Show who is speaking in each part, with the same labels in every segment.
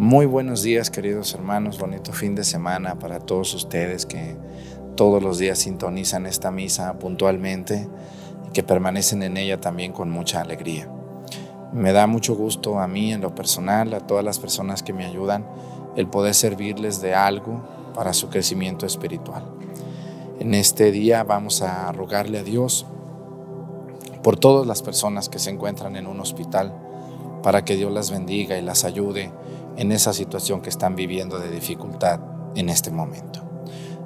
Speaker 1: Muy buenos días, queridos hermanos. Bonito fin de semana para todos ustedes que todos los días sintonizan esta misa puntualmente y que permanecen en ella también con mucha alegría. Me da mucho gusto a mí en lo personal, a todas las personas que me ayudan, el poder servirles de algo para su crecimiento espiritual. En este día vamos a rogarle a Dios por todas las personas que se encuentran en un hospital, para que Dios las bendiga y las ayude en esa situación que están viviendo de dificultad en este momento.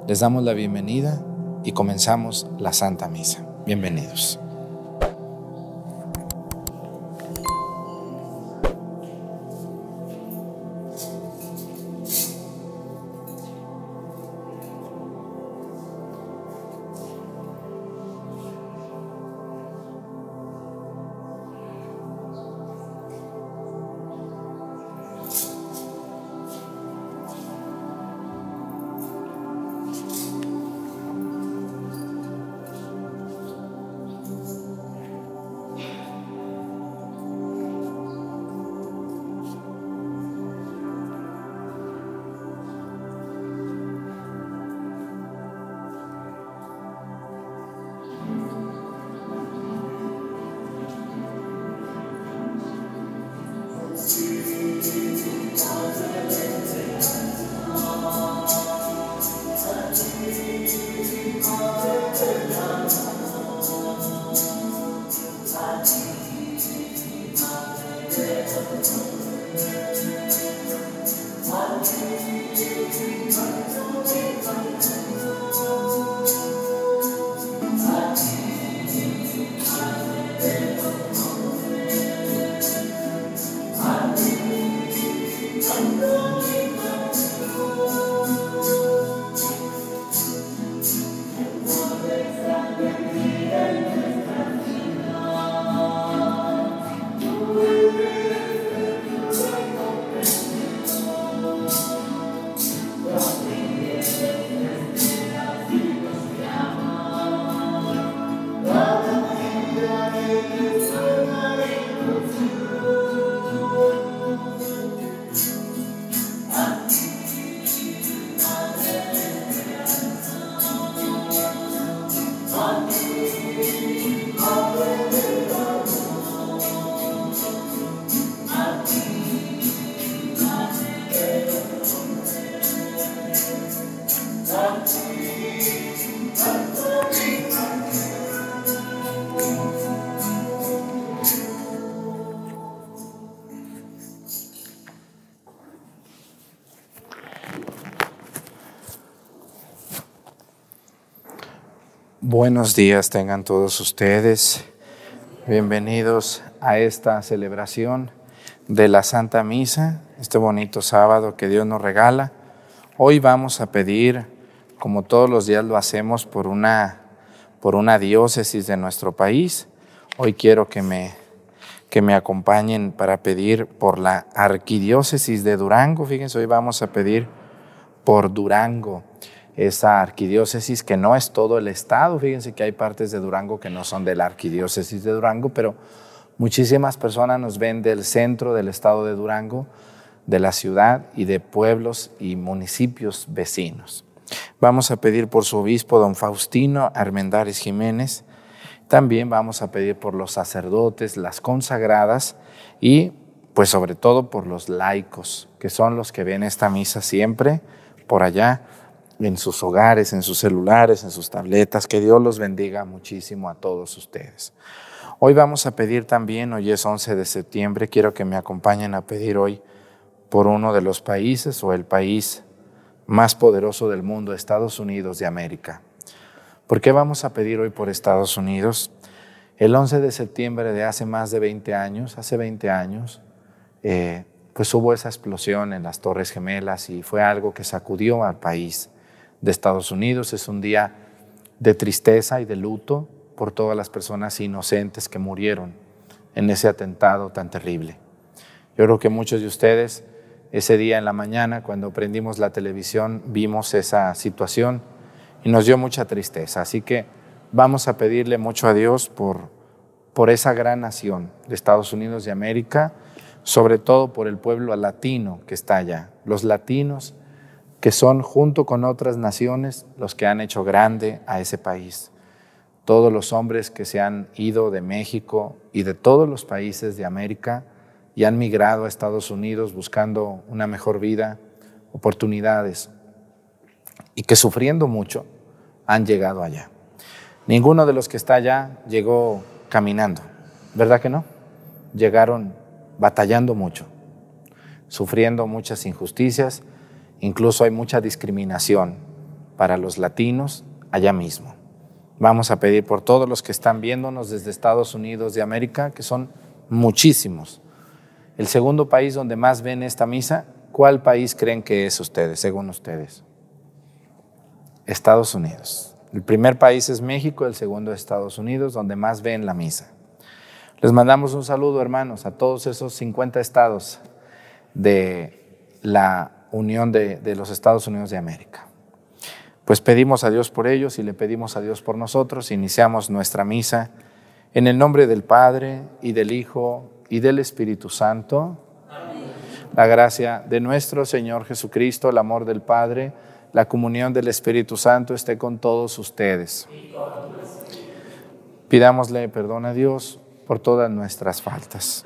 Speaker 1: Les damos la bienvenida y comenzamos la Santa Misa. Bienvenidos. Buenos días tengan todos ustedes. Bienvenidos a esta celebración de la Santa Misa, este bonito sábado que Dios nos regala. Hoy vamos a pedir, como todos los días lo hacemos, por una, por una diócesis de nuestro país. Hoy quiero que me, que me acompañen para pedir por la arquidiócesis de Durango. Fíjense, hoy vamos a pedir por Durango esa arquidiócesis que no es todo el estado. Fíjense que hay partes de Durango que no son de la arquidiócesis de Durango, pero muchísimas personas nos ven del centro del estado de Durango, de la ciudad y de pueblos y municipios vecinos. Vamos a pedir por su obispo, don Faustino Armendares Jiménez. También vamos a pedir por los sacerdotes, las consagradas y pues sobre todo por los laicos, que son los que ven esta misa siempre por allá en sus hogares, en sus celulares, en sus tabletas. Que Dios los bendiga muchísimo a todos ustedes. Hoy vamos a pedir también, hoy es 11 de septiembre, quiero que me acompañen a pedir hoy por uno de los países o el país más poderoso del mundo, Estados Unidos de América. ¿Por qué vamos a pedir hoy por Estados Unidos? El 11 de septiembre de hace más de 20 años, hace 20 años, eh, pues hubo esa explosión en las Torres Gemelas y fue algo que sacudió al país de Estados Unidos. Es un día de tristeza y de luto por todas las personas inocentes que murieron en ese atentado tan terrible. Yo creo que muchos de ustedes ese día en la mañana, cuando prendimos la televisión, vimos esa situación y nos dio mucha tristeza. Así que vamos a pedirle mucho a Dios por, por esa gran nación de Estados Unidos de América, sobre todo por el pueblo latino que está allá, los latinos que son junto con otras naciones los que han hecho grande a ese país. Todos los hombres que se han ido de México y de todos los países de América y han migrado a Estados Unidos buscando una mejor vida, oportunidades, y que sufriendo mucho han llegado allá. Ninguno de los que está allá llegó caminando, ¿verdad que no? Llegaron batallando mucho, sufriendo muchas injusticias, incluso hay mucha discriminación para los latinos allá mismo. Vamos a pedir por todos los que están viéndonos desde Estados Unidos de América, que son muchísimos. El segundo país donde más ven esta misa, ¿cuál país creen que es ustedes, según ustedes? Estados Unidos. El primer país es México, el segundo es Estados Unidos, donde más ven la misa. Les mandamos un saludo, hermanos, a todos esos 50 estados de la Unión de, los Estados Unidos de América. Pues pedimos a Dios por ellos y le pedimos a Dios por nosotros. Iniciamos nuestra misa en el nombre del Padre y del Hijo y del Espíritu Santo. La gracia de nuestro Señor Jesucristo, el amor del Padre, la comunión del Espíritu Santo esté con todos ustedes. Pidámosle perdón a Dios por todas nuestras faltas.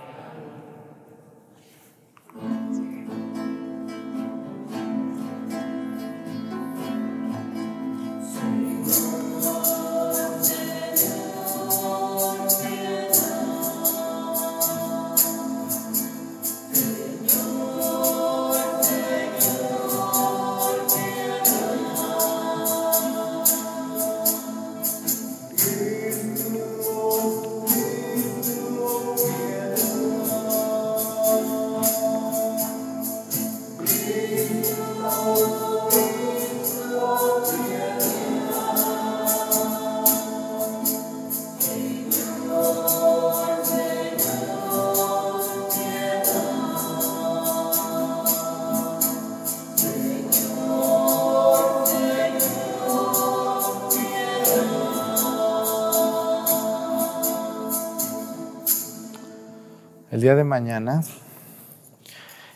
Speaker 1: Mañana,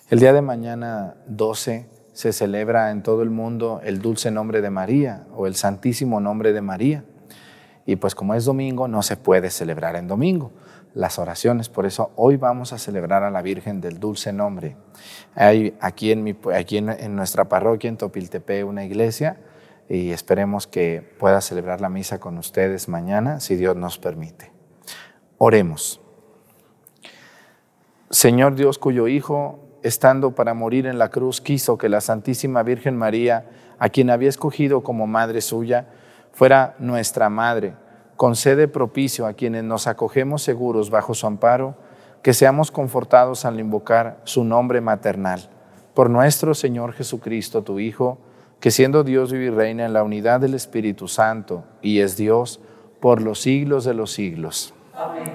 Speaker 1: el día de mañana 12 se celebra en todo el mundo el dulce nombre de María o el santísimo nombre de María. Y pues como es domingo, no se puede celebrar en domingo las oraciones. Por eso hoy vamos a celebrar a la Virgen del Dulce Nombre. Hay aquí en, mi, aquí en, nuestra parroquia, en Topiltepe, una iglesia y esperemos que pueda celebrar la misa con ustedes mañana, si Dios nos permite. Oremos. Señor Dios cuyo Hijo, estando para morir en la cruz, quiso que la Santísima Virgen María, a quien había escogido como madre suya, fuera nuestra madre. Concede propicio a quienes nos acogemos seguros bajo su amparo, que seamos confortados al invocar su nombre maternal. Por nuestro Señor Jesucristo, tu Hijo, que siendo Dios vive y reina en la unidad del Espíritu Santo y es Dios por los siglos de los siglos. Amén.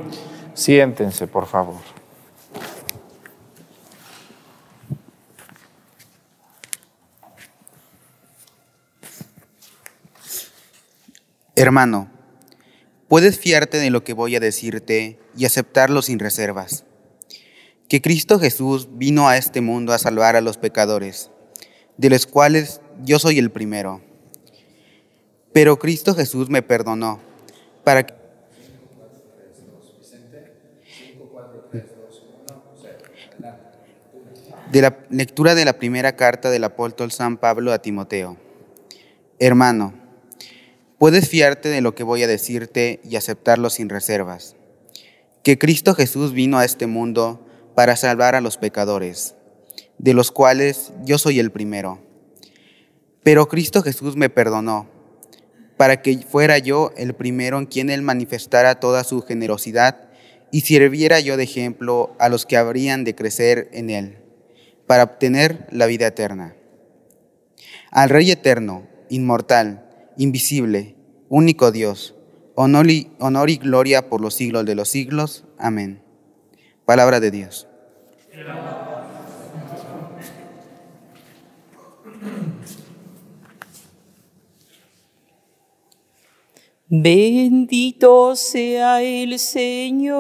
Speaker 1: Siéntense, por favor.
Speaker 2: Hermano, puedes fiarte de lo que voy a decirte y aceptarlo sin reservas. Que Cristo Jesús vino a este mundo a salvar a los pecadores, de los cuales yo soy el primero. Pero Cristo Jesús me perdonó para que... De la lectura de la primera carta del apóstol San Pablo a Timoteo. Hermano, Puedes fiarte de lo que voy a decirte y aceptarlo sin reservas. que Cristo Jesús vino a este mundo para salvar a los pecadores, de los cuales yo soy el primero. Pero Cristo Jesús me perdonó, para que fuera yo el primero en quien Él manifestara toda su generosidad y sirviera yo de ejemplo a los que habrían de crecer en Él, para obtener la vida eterna. Al Rey eterno, inmortal, invisible, único Dios, honor y, gloria por los siglos de los siglos. Amén. Palabra de Dios.
Speaker 3: Bendito sea el Señor,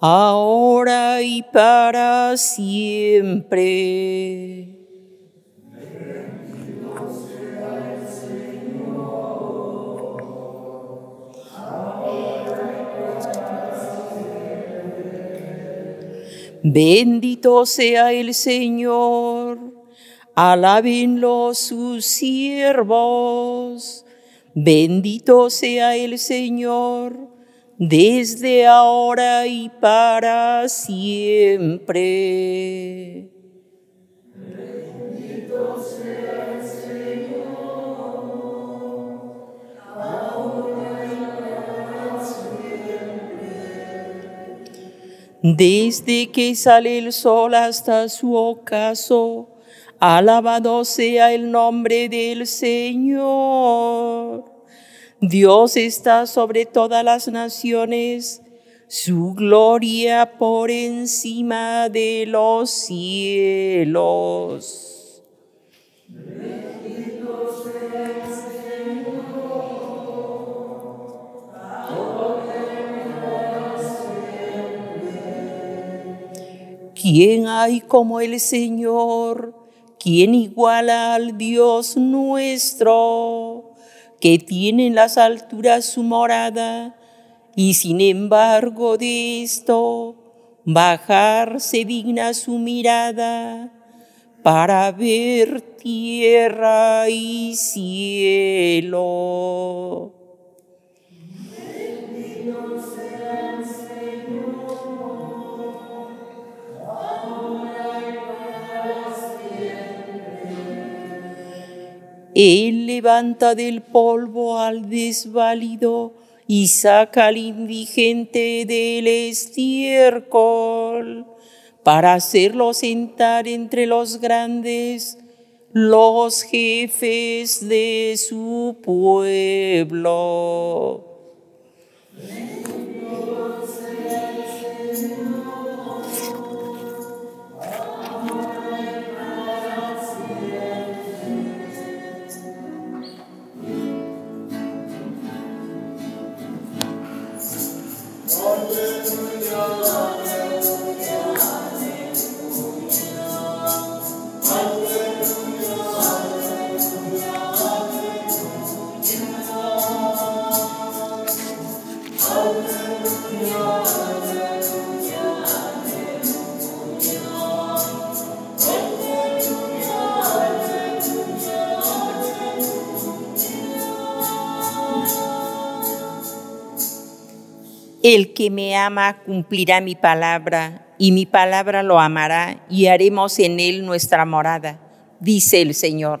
Speaker 3: ahora y para siempre. Bendito sea el Señor, alábenlo sus siervos. Bendito sea el Señor, desde ahora y para siempre. Desde que sale el sol hasta su ocaso, Alabado sea el nombre del Señor. Dios está sobre todas las naciones, su gloria por encima de los cielos. ¿Quién hay como el Señor? ¿Quién iguala al Dios nuestro, que tiene en las alturas su morada, y sin embargo de esto bajar se digna su mirada para ver tierra y cielo? Él levanta del polvo al desvalido y saca al indigente del estiércol para hacerlo sentar entre los grandes, los jefes de su pueblo. Alleluia. El que me ama cumplirá mi palabra, y mi palabra lo amará, y haremos en él nuestra morada, dice el Señor.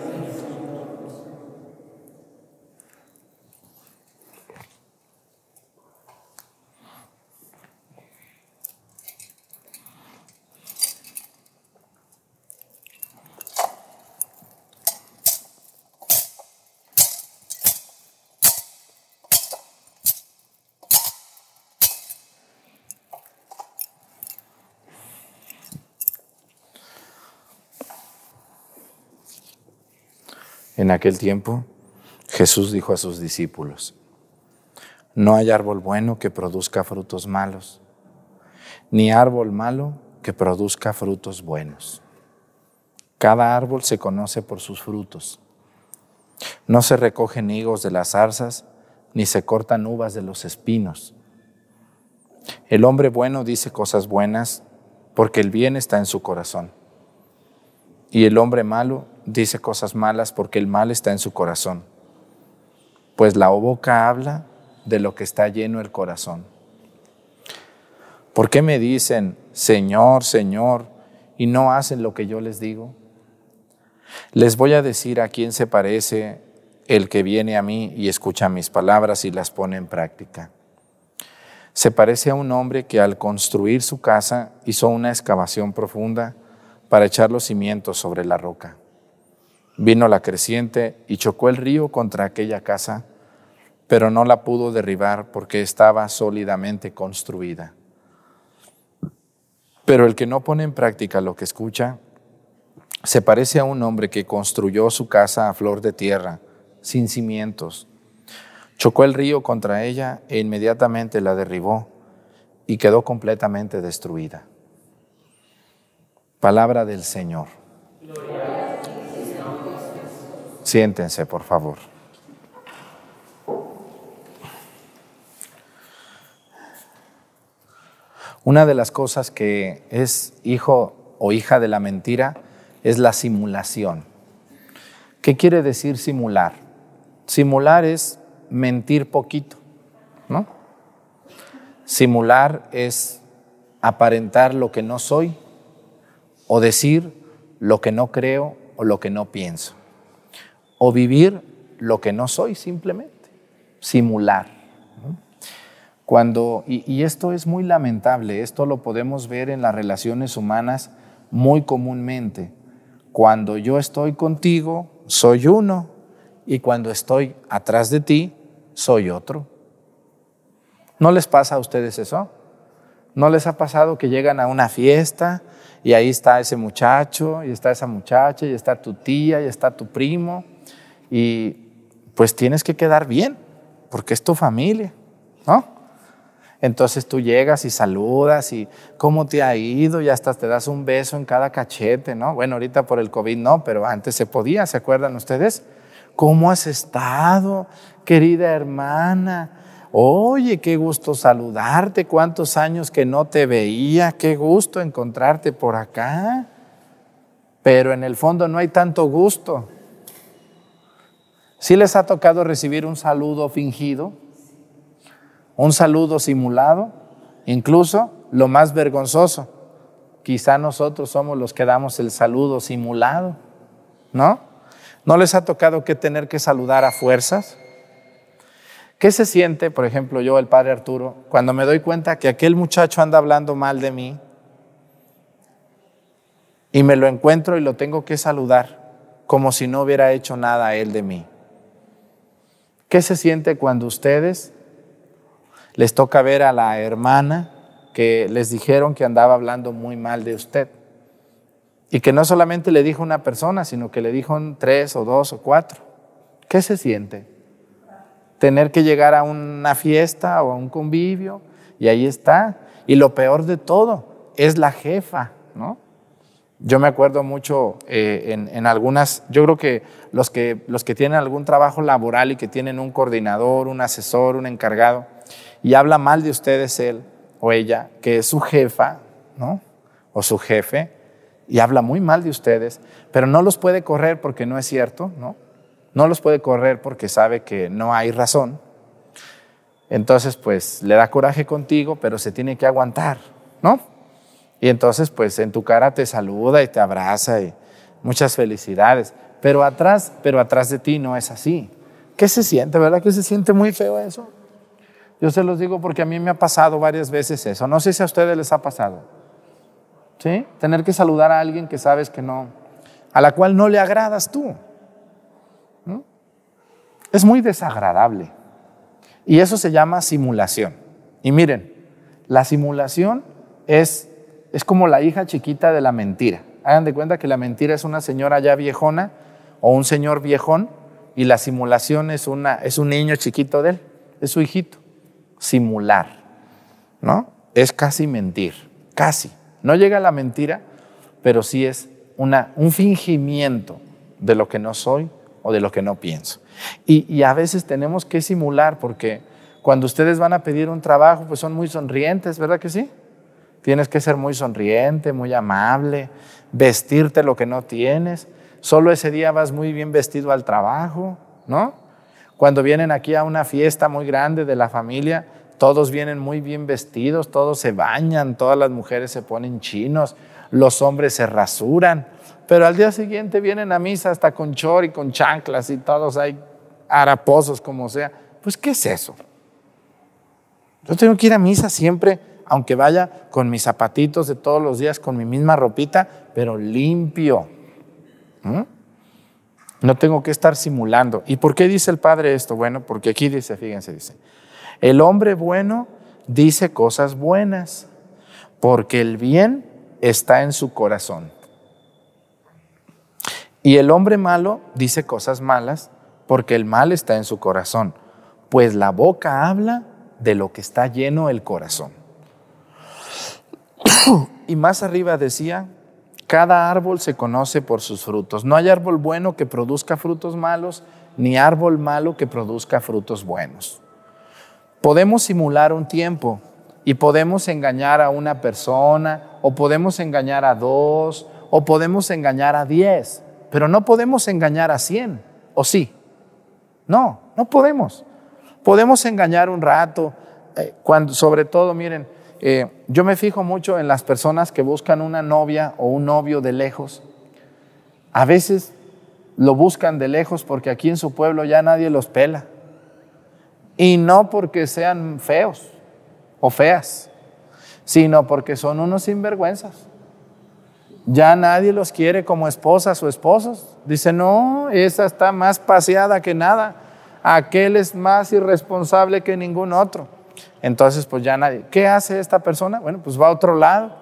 Speaker 1: En aquel tiempo, Jesús dijo a sus discípulos, no hay árbol bueno que produzca frutos malos, ni árbol malo que produzca frutos buenos. Cada árbol se conoce por sus frutos. No se recogen higos de las zarzas, ni se cortan uvas de los espinos. El hombre bueno dice cosas buenas porque el bien está en su corazón. Y el hombre malo dice cosas malas porque el mal está en su corazón. Pues la boca habla de lo que está lleno el corazón. ¿Por qué me dicen, Señor, Señor, y no hacen lo que yo les digo? Les voy a decir a quién se parece el que viene a mí y escucha mis palabras y las pone en práctica. Se parece a un hombre que al construir su casa hizo una excavación profunda para echar los cimientos sobre la roca. Vino la creciente y chocó el río contra aquella casa, pero no la pudo derribar porque estaba sólidamente construida. Pero el que no pone en práctica lo que escucha, se parece a un hombre que construyó su casa a flor de tierra, sin cimientos. Chocó el río contra ella e inmediatamente la derribó y quedó completamente destruida. Palabra del Señor. Siéntense, por favor. Una de las cosas que es hijo o hija de la mentira es la simulación. ¿Qué quiere decir simular? Simular es mentir poquito, ¿no? Simular es aparentar lo que no soy o decir lo que no creo o lo que no pienso o vivir lo que no soy simplemente, simular. Cuando, y, esto es muy lamentable, esto lo podemos ver en las relaciones humanas muy comúnmente. Cuando yo estoy contigo, soy uno, y cuando estoy atrás de ti, soy otro. ¿No les pasa a ustedes eso? ¿No les ha pasado que llegan a una fiesta y ahí está ese muchacho, y está esa muchacha, y está tu tía, y está tu primo, y pues tienes que quedar bien, porque es tu familia, ¿no? Entonces tú llegas y saludas y cómo te ha ido y hasta te das un beso en cada cachete, ¿no? Bueno, ahorita por el COVID no, pero antes se podía, ¿se acuerdan ustedes? ¿Cómo has estado, querida hermana? Oye, qué gusto saludarte, cuántos años que no te veía, qué gusto encontrarte por acá. Pero en el fondo no hay tanto gusto. ¿Sí les ha tocado recibir un saludo fingido? un saludo simulado, incluso lo más vergonzoso. Quizá nosotros somos los que damos el saludo simulado, ¿no? ¿No les ha tocado que tener que saludar a fuerzas? ¿Qué se siente, por ejemplo, yo, el padre Arturo, cuando me doy cuenta que aquel muchacho anda hablando mal de mí y me lo encuentro y lo tengo que saludar como si no hubiera hecho nada él de mí? ¿Qué se siente cuando ustedes les toca ver a la hermana que les dijeron que andaba hablando muy mal de usted. Y que no solamente le dijo una persona, sino que le dijo tres o dos o cuatro. ¿Qué se siente? Tener que llegar a una fiesta o a un convivio y ahí está. Y lo peor de todo es la jefa, ¿no? Yo me acuerdo mucho eh, en, en, algunas, yo creo que los, que los que tienen algún trabajo laboral y que tienen un coordinador, un asesor, un encargado, y habla mal de ustedes él o ella, que es su jefa, ¿no? O su jefe, y habla muy mal de ustedes, pero no los puede correr porque no es cierto, ¿no? No los puede correr porque sabe que no hay razón. Entonces, pues le da coraje contigo, pero se tiene que aguantar, ¿no? Y entonces, pues en tu cara te saluda y te abraza y muchas felicidades. Pero atrás, pero atrás de ti no es así. ¿Qué se siente, verdad? Que se siente muy feo eso. Yo se los digo porque a mí me ha pasado varias veces eso. No sé si a ustedes les ha pasado. ¿Sí? Tener que saludar a alguien que sabes que no, a la cual no le agradas tú. Es muy desagradable. Y eso se llama simulación. Y miren, la simulación es, es como la hija chiquita de la mentira. Hagan de cuenta que la mentira es una señora ya viejona o un señor viejón y la simulación es, una, es un niño chiquito de él, es su hijito. Simular, ¿no? Es casi mentir, casi. No llega a la mentira, pero sí es una, un fingimiento de lo que no soy o de lo que no pienso. Y, y, a veces tenemos que simular porque cuando ustedes van a pedir un trabajo, pues son muy sonrientes, ¿verdad que sí? Tienes que ser muy sonriente, muy amable, vestirte lo que no tienes. Solo ese día vas muy bien vestido al trabajo, ¿no? Cuando vienen aquí a una fiesta muy grande de la familia, todos vienen muy bien vestidos, todos se bañan, todas las mujeres se ponen chinos, los hombres se rasuran, pero al día siguiente vienen a misa hasta con chor y con chanclas y todos hay haraposos como sea. Pues, ¿qué es eso? Yo tengo que ir a misa siempre, aunque vaya con mis zapatitos de todos los días, con mi misma ropita, pero limpio. ¿Mm? No tengo que estar simulando. ¿Y por qué dice el Padre esto? Bueno, porque aquí dice, fíjense, dice, el hombre bueno dice cosas buenas, porque el bien está en su corazón. Y el hombre malo dice cosas malas, porque el mal está en su corazón, pues la boca habla de lo que está lleno el corazón. y más arriba decía, cada árbol se conoce por sus frutos. No hay árbol bueno que produzca frutos malos, ni árbol malo que produzca frutos buenos. Podemos simular un tiempo y podemos engañar a una persona, o podemos engañar a dos, o podemos engañar a diez, pero no podemos engañar a cien, ¿o sí? No, no podemos. Podemos engañar un rato, eh, cuando, sobre todo, miren, eh, yo me fijo mucho en las personas que buscan una novia o un novio de lejos. A veces lo buscan de lejos porque aquí en su pueblo ya nadie los pela. Y no porque sean feos o feas, sino porque son unos sinvergüenzas. Ya nadie los quiere como esposas o esposos. Dice, no, esa está más paseada que nada aquel es más irresponsable que ningún otro. Entonces, pues ya nadie. ¿Qué hace esta persona? Bueno, pues va a otro lado,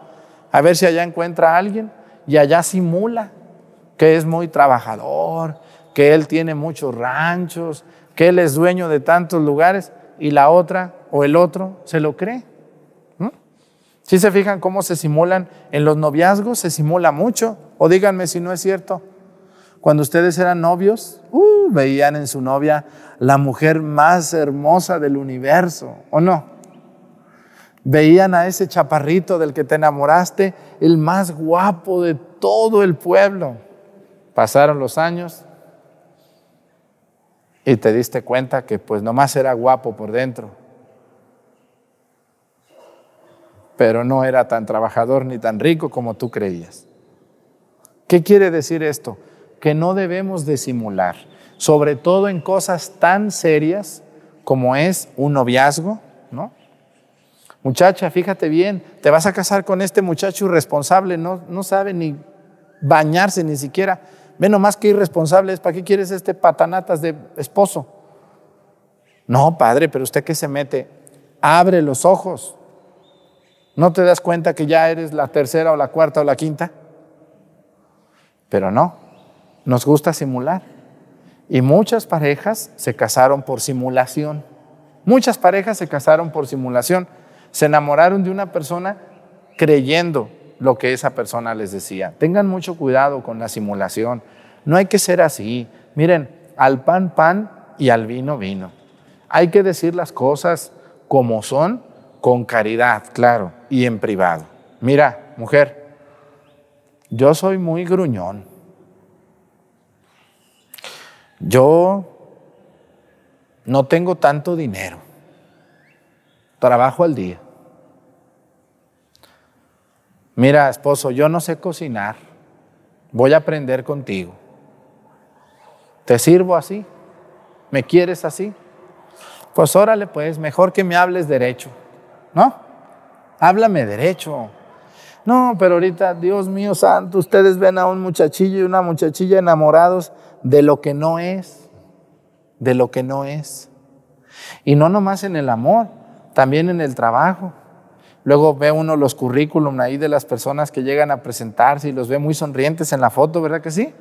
Speaker 1: a ver si allá encuentra a alguien y allá simula que es muy trabajador, que él tiene muchos ranchos, que él es dueño de tantos lugares y la otra o el otro se lo cree. Si se fijan cómo se simulan en los noviazgos, se simula mucho. O díganme si no es cierto. Cuando ustedes eran novios, uh, veían en su novia la mujer más hermosa del universo, ¿o no? Veían a ese chaparrito del que te enamoraste, el más guapo de todo el pueblo. Pasaron los años y te diste cuenta que pues nomás era guapo por dentro, pero no era tan trabajador ni tan rico como tú creías. ¿Qué quiere decir esto? Que no debemos disimular, sobre todo en cosas tan serias como es un noviazgo, ¿no? Muchacha, fíjate bien, te vas a casar con este muchacho irresponsable, no, no sabe ni bañarse ni siquiera. Ve nomás que irresponsable es, ¿para qué quieres este patanatas de esposo? No, padre, pero usted que se mete, abre los ojos. ¿No te das cuenta que ya eres la tercera o la cuarta o la quinta? Pero no, nos gusta simular. Y muchas parejas se casaron por simulación. Muchas parejas se casaron por simulación. Se enamoraron de una persona creyendo lo que esa persona les decía. Tengan mucho cuidado con la simulación. No hay que ser así. Miren, al pan pan y al vino vino. Hay que decir las cosas como son, con caridad, claro, y en privado. Mira, mujer, yo soy muy gruñón. Yo no tengo tanto dinero, trabajo al día. Mira, esposo, yo no sé cocinar, voy a aprender contigo. ¿Te sirvo así? ¿Me quieres así? Pues órale, pues, mejor que me hables derecho, ¿no? Háblame derecho. No, pero ahorita, Dios mío santo, ustedes ven a un muchachillo y una muchachilla enamorados de lo que no es, de lo que no es. Y no nomás en el amor, también en el trabajo. Luego ve uno los currículum ahí de las personas que llegan a presentarse y los ve muy sonrientes en la foto, ¿verdad que sí?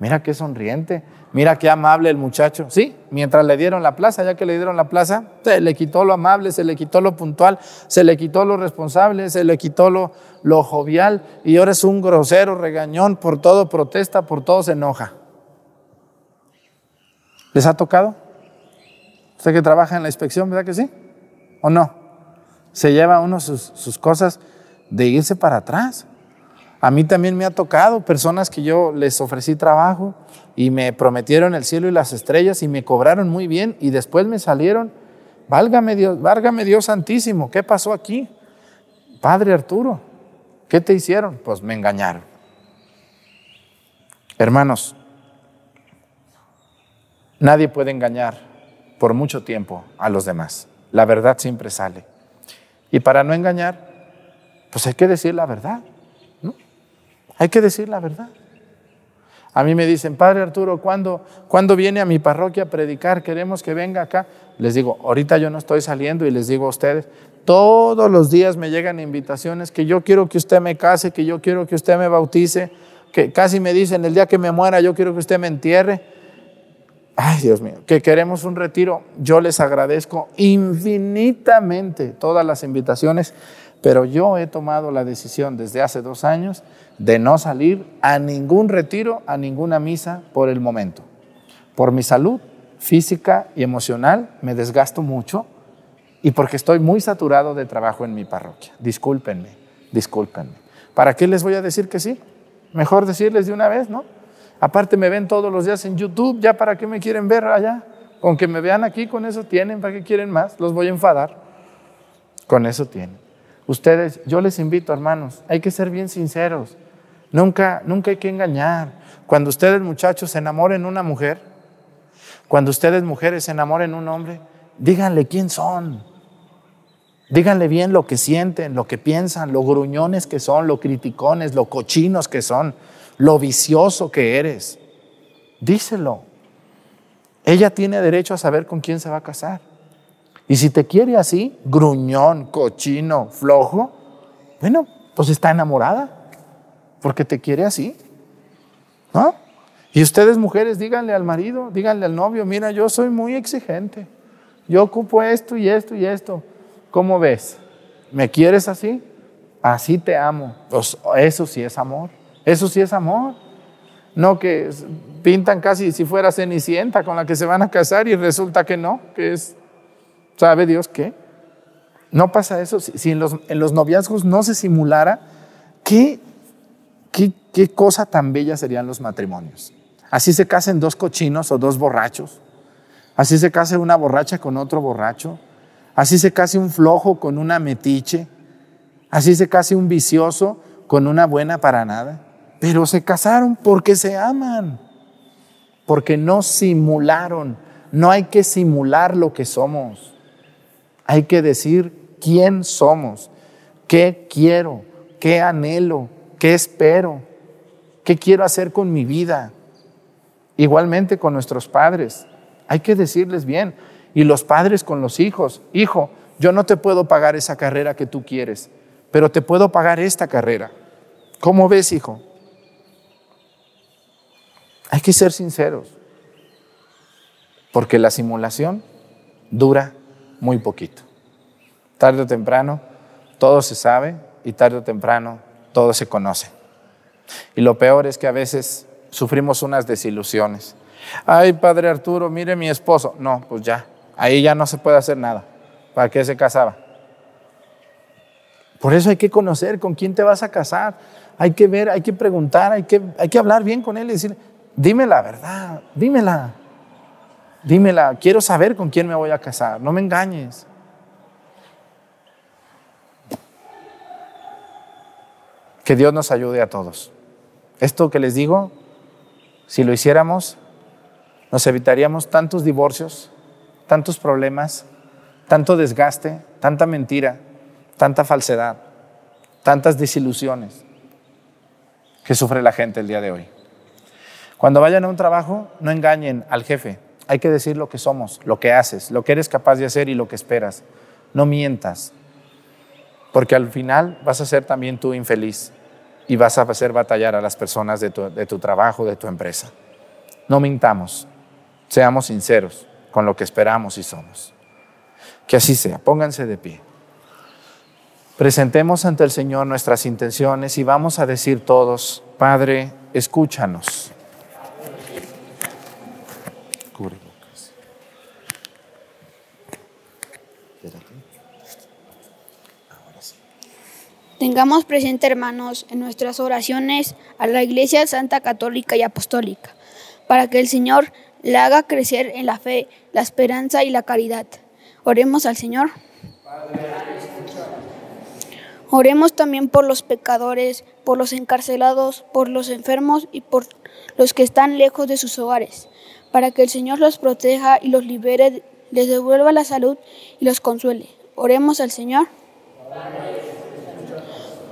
Speaker 1: Mira qué sonriente, mira qué amable el muchacho. Sí, mientras le dieron la plaza, ya que le dieron la plaza, se le quitó lo amable, se le quitó lo puntual, se le quitó lo responsable, se le quitó lo, lo jovial y ahora es un grosero, regañón, por todo protesta, por todo se enoja. ¿Les ha tocado? Usted que trabaja en la inspección, ¿verdad que sí? ¿O no? Se lleva uno sus, sus cosas de irse para atrás. A mí también me ha tocado personas que yo les ofrecí trabajo y me prometieron el cielo y las estrellas y me cobraron muy bien y después me salieron. Válgame Dios, válgame Dios Santísimo, ¿qué pasó aquí? Padre Arturo, ¿qué te hicieron? Pues me engañaron. Hermanos, nadie puede engañar por mucho tiempo a los demás. La verdad siempre sale. Y para no engañar, pues hay que decir la verdad. Hay que decir la verdad. A mí me dicen, Padre Arturo, ¿cuándo, ¿cuándo viene a mi parroquia a predicar? Queremos que venga acá. Les digo, ahorita yo no estoy saliendo y les digo a ustedes, todos los días me llegan invitaciones que yo quiero que usted me case, que yo quiero que usted me bautice, que casi me dicen, el día que me muera yo quiero que usted me entierre. Ay, Dios mío, que queremos un retiro. Yo les agradezco infinitamente todas las invitaciones, pero yo he tomado la decisión desde hace dos años de no salir a ningún retiro, a ninguna misa por el momento. Por mi salud física y emocional me desgasto mucho y porque estoy muy saturado de trabajo en mi parroquia. Discúlpenme, discúlpenme. ¿Para qué les voy a decir que sí? Mejor decirles de una vez, ¿no? Aparte me ven todos los días en YouTube, ¿ya para qué me quieren ver allá? Con que me vean aquí, con eso tienen, ¿para qué quieren más? Los voy a enfadar. Con eso tienen. Ustedes, yo les invito, hermanos, hay que ser bien sinceros. Nunca, nunca hay que engañar. Cuando ustedes, muchachos, se enamoren una mujer, cuando ustedes, mujeres, se enamoren de un hombre, díganle quién son. Díganle bien lo que sienten, lo que piensan, lo gruñones que son, lo criticones, lo cochinos que son lo vicioso que eres. Díselo. Ella tiene derecho a saber con quién se va a casar. Y si te quiere así, gruñón, cochino, flojo, bueno, pues está enamorada, porque te quiere así. ¿No? Y ustedes mujeres, díganle al marido, díganle al novio, mira, yo soy muy exigente. Yo ocupo esto y esto y esto. ¿Cómo ves? ¿Me quieres así? Así te amo. Pues eso sí es amor. Eso sí es amor. No que pintan casi si fuera Cenicienta con la que se van a casar y resulta que no, que es, ¿sabe Dios qué? No pasa eso. Si, en, los, en, los, noviazgos no se simulara, ¿qué, qué, cosa tan bella serían los matrimonios? Así se casen dos cochinos o dos borrachos. Así se case una borracha con otro borracho. Así se case un flojo con una metiche. Así se case un vicioso con una buena para nada. Pero se casaron porque se aman, porque no simularon. No hay que simular lo que somos. Hay que decir quién somos, qué quiero, qué anhelo, qué espero, qué quiero hacer con mi vida. Igualmente con nuestros padres. Hay que decirles bien. Y los padres con los hijos. Hijo, yo no te puedo pagar esa carrera que tú quieres, pero te puedo pagar esta carrera. ¿Cómo ves, hijo? Hay que ser sinceros, porque la simulación dura muy poquito. Tarde o temprano todo se sabe y tarde o temprano todo se conoce. Y lo peor es que a veces sufrimos unas desilusiones. Ay, padre Arturo, mire mi esposo. No, pues ya, ahí ya no se puede hacer nada. ¿Para qué se casaba? Por eso hay que conocer con quién te vas a casar. Hay que ver, hay que preguntar, hay que, hay que hablar bien con él y decir, Dime la verdad, dímela. Dímela, quiero saber con quién me voy a casar, no me engañes. Que Dios nos ayude a todos. Esto que les digo, si lo hiciéramos, nos evitaríamos tantos divorcios, tantos problemas, tanto desgaste, tanta mentira, tanta falsedad, tantas desilusiones que sufre la gente el día de hoy. Cuando vayan a un trabajo, no engañen al jefe. Hay que decir lo que somos, lo que haces, lo que eres capaz de hacer y lo que esperas. No mientas, porque al final vas a ser también tú infeliz. y vas a hacer batallar a las personas de tu, de tu trabajo, de tu empresa. No mintamos, seamos sinceros con lo que esperamos y somos. Que así sea, pónganse de pie. Presentemos ante el Señor nuestras intenciones y vamos a decir todos, Padre, escúchanos.
Speaker 4: Tengamos presente, hermanos, en nuestras oraciones a la Iglesia Santa Católica y Apostólica, para que el Señor la haga crecer en la fe, la esperanza y la caridad. Oremos al Señor. Oremos también por los pecadores, por los encarcelados, por los enfermos y por los que están lejos de sus hogares, para que el Señor los proteja y los libere, les devuelva la salud y los consuele. Oremos al Señor.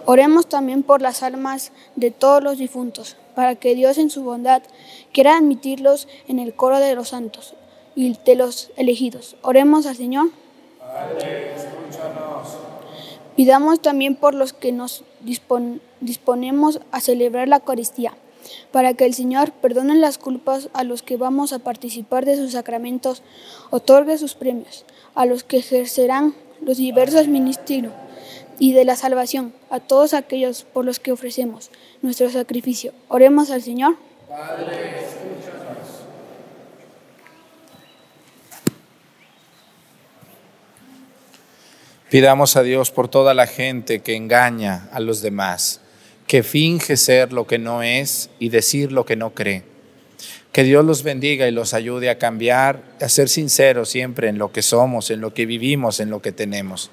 Speaker 4: Oremos también por las almas de todos los difuntos, para que Dios en su bondad quiera admitirlos en el coro de los santos y de los elegidos. Oremos al Señor. Padre, Pidamos también por los que nos disponemos a celebrar la Eucaristía, para que el Señor perdone las culpas a los que vamos a participar de sus sacramentos, otorgue sus premios, a los que ejercerán los diversos ministerios y de la salvación a todos aquellos por los que ofrecemos nuestro sacrificio. Oremos al Señor. Padre, escúchanos.
Speaker 1: Pidamos a Dios por toda la gente que engaña a los demás, que finge ser lo que no es y decir lo que no cree. Que Dios los bendiga y los ayude a cambiar, a ser sinceros siempre en lo que somos, en lo que vivimos, en lo que tenemos.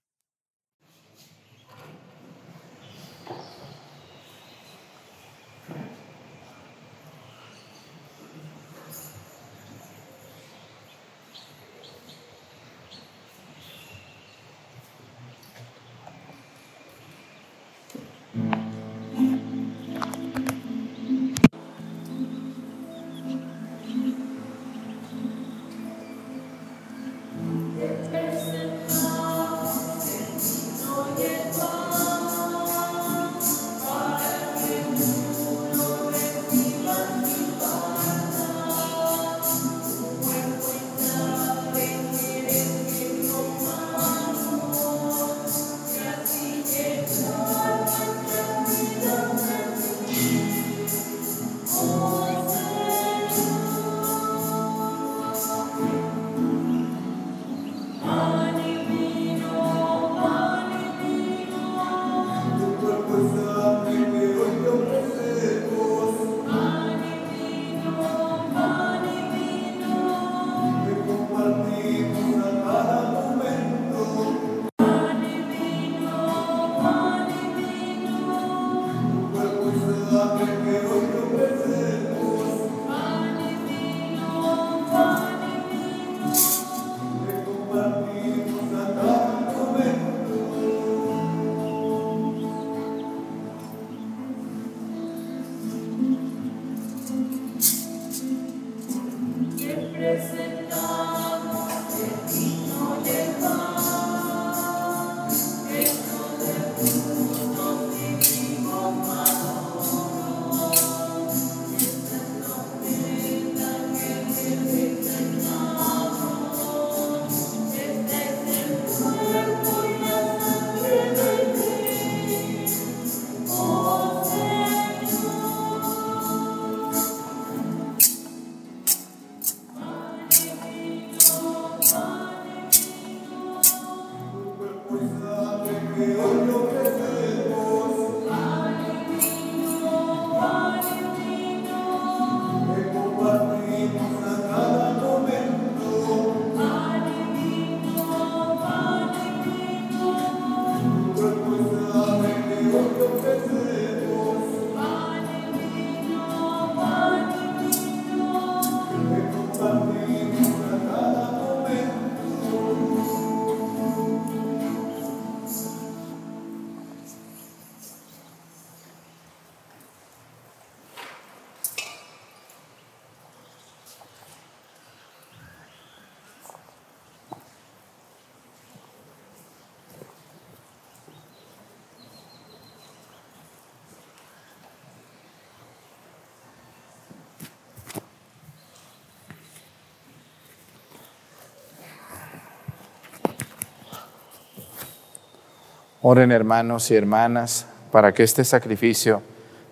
Speaker 1: Oren hermanos y hermanas para que este sacrificio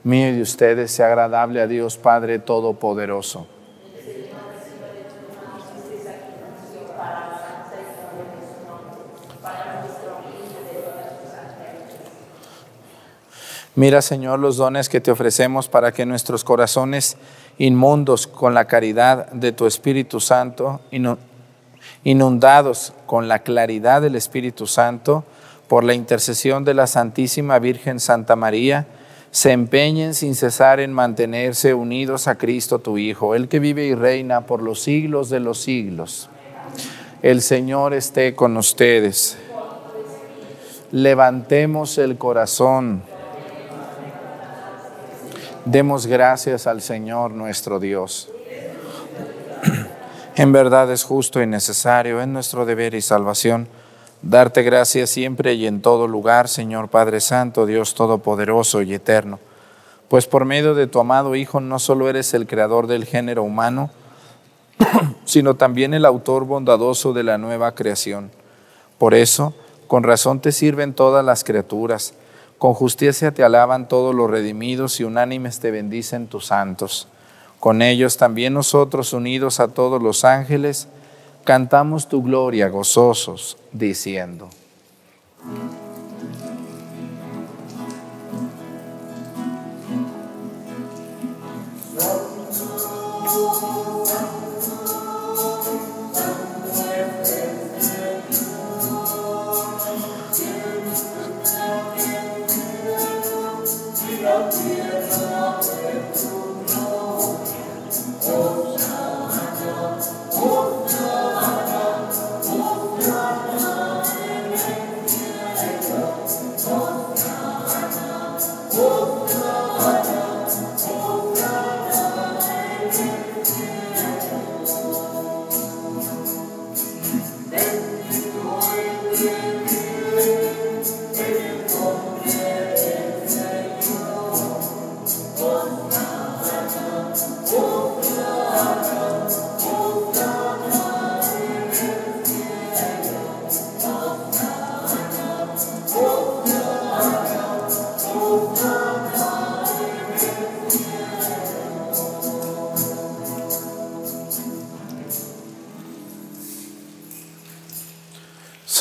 Speaker 1: mío y de ustedes sea agradable a Dios Padre Todopoderoso. Mira, Señor, los dones que te ofrecemos para que nuestros corazones inmundos con la caridad de tu Espíritu Santo, inundados con la claridad del Espíritu Santo, por la intercesión de la Santísima Virgen Santa María, se empeñen sin cesar en mantenerse unidos a Cristo tu Hijo, el que vive y reina por los siglos de los siglos. El Señor esté con ustedes. Levantemos el corazón. Demos gracias al Señor nuestro Dios. En verdad es justo y necesario, en nuestro deber y salvación, darte gracias siempre y en todo lugar, Señor Padre Santo, Dios Todopoderoso y Eterno, pues por medio de tu amado Hijo no solo eres el creador del género humano, sino también el autor bondadoso de la nueva creación. Por eso, con razón te sirven todas las criaturas, con justicia te alaban todos los redimidos y unánimes te bendicen tus santos. Con ellos también nosotros, unidos a todos los ángeles, cantamos tu gloria gozosos, diciendo.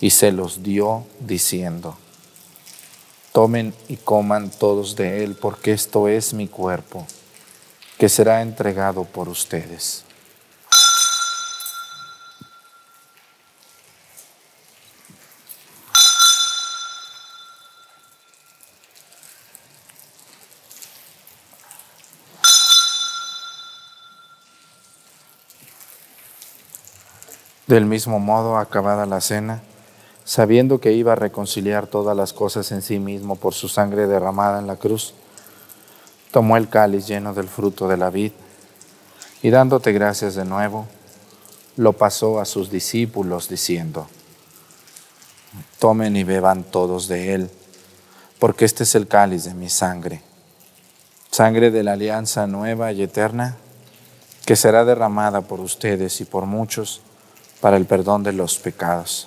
Speaker 1: y se los dio diciendo, tomen y coman todos de él, porque esto es mi cuerpo, que será entregado por ustedes. Del mismo modo, acabada la cena, sabiendo que iba a reconciliar todas las cosas en sí mismo por su sangre derramada en la cruz, tomó el cáliz lleno del fruto de la vid y dándote gracias de nuevo, lo pasó a sus discípulos diciendo, tomen y beban todos de él, porque este es el cáliz de mi sangre, sangre de la alianza nueva y eterna, que será derramada por ustedes y por muchos para el perdón de los pecados.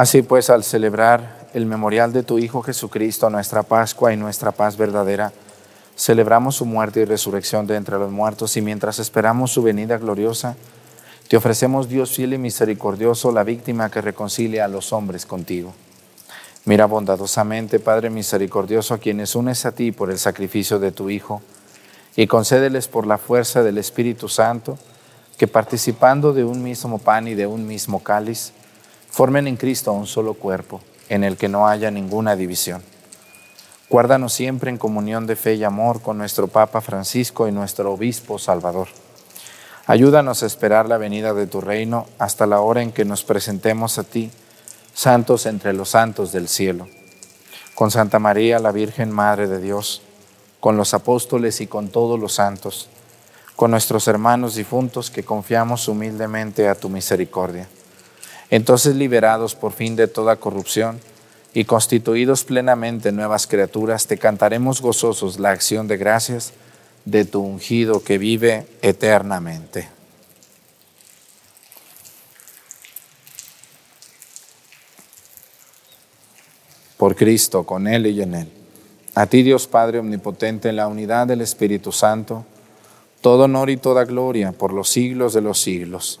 Speaker 1: Así pues, al celebrar el memorial de tu Hijo Jesucristo, nuestra Pascua y nuestra paz verdadera, celebramos su muerte y resurrección de entre los muertos y mientras esperamos su venida gloriosa, te ofrecemos, Dios fiel y misericordioso, la víctima que reconcilia a los hombres contigo. Mira bondadosamente, Padre misericordioso, a quienes unes a ti por el sacrificio de tu Hijo, y concédeles por la fuerza del Espíritu Santo, que participando de un mismo pan y de un mismo cáliz, formen en Cristo un solo cuerpo, en el que no haya ninguna división. Guárdanos siempre en comunión de fe y amor con nuestro Papa Francisco y nuestro Obispo Salvador. Ayúdanos a esperar la venida de tu reino hasta la hora en que nos presentemos a ti, santos entre los santos del cielo. Con Santa María, la Virgen Madre de Dios, con los apóstoles y con todos los santos, con nuestros hermanos difuntos que confiamos humildemente a tu misericordia. Entonces, liberados por fin de toda corrupción y constituidos plenamente nuevas criaturas, te cantaremos gozosos la acción de gracias de tu ungido que vive eternamente. Por Cristo, con Él y en Él. A ti Dios Padre Omnipotente, en la unidad del Espíritu Santo, todo honor y toda gloria por los siglos de los siglos.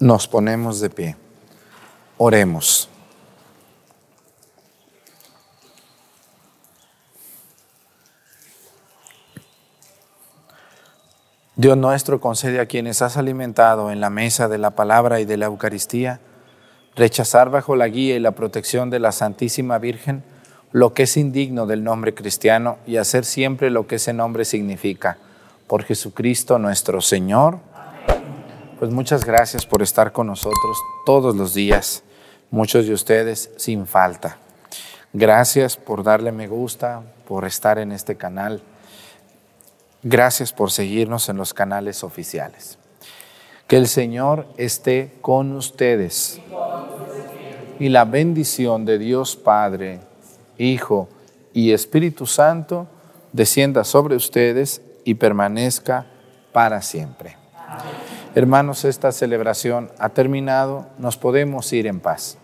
Speaker 1: Nos ponemos de pie. Oremos. Dios nuestro, concede a quienes has alimentado en la mesa de la palabra y de la Eucaristía, rechazar bajo la guía y la protección de la Santísima Virgen lo que es indigno del nombre cristiano y hacer siempre lo que ese nombre significa. Por Jesucristo nuestro Señor. Pues muchas gracias por estar con nosotros todos los días, muchos de ustedes sin falta. Gracias por darle me gusta, por estar en este canal. Gracias por seguirnos en los canales oficiales. Que el Señor esté con ustedes. Y la bendición de Dios Padre, Hijo y Espíritu Santo descienda sobre ustedes y permanezca para siempre. Hermanos, esta celebración ha terminado, nos podemos ir en paz.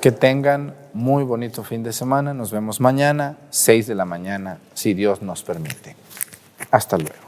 Speaker 1: Que tengan muy bonito fin de semana. Nos vemos mañana, 6 de la mañana, si Dios nos permite. Hasta luego.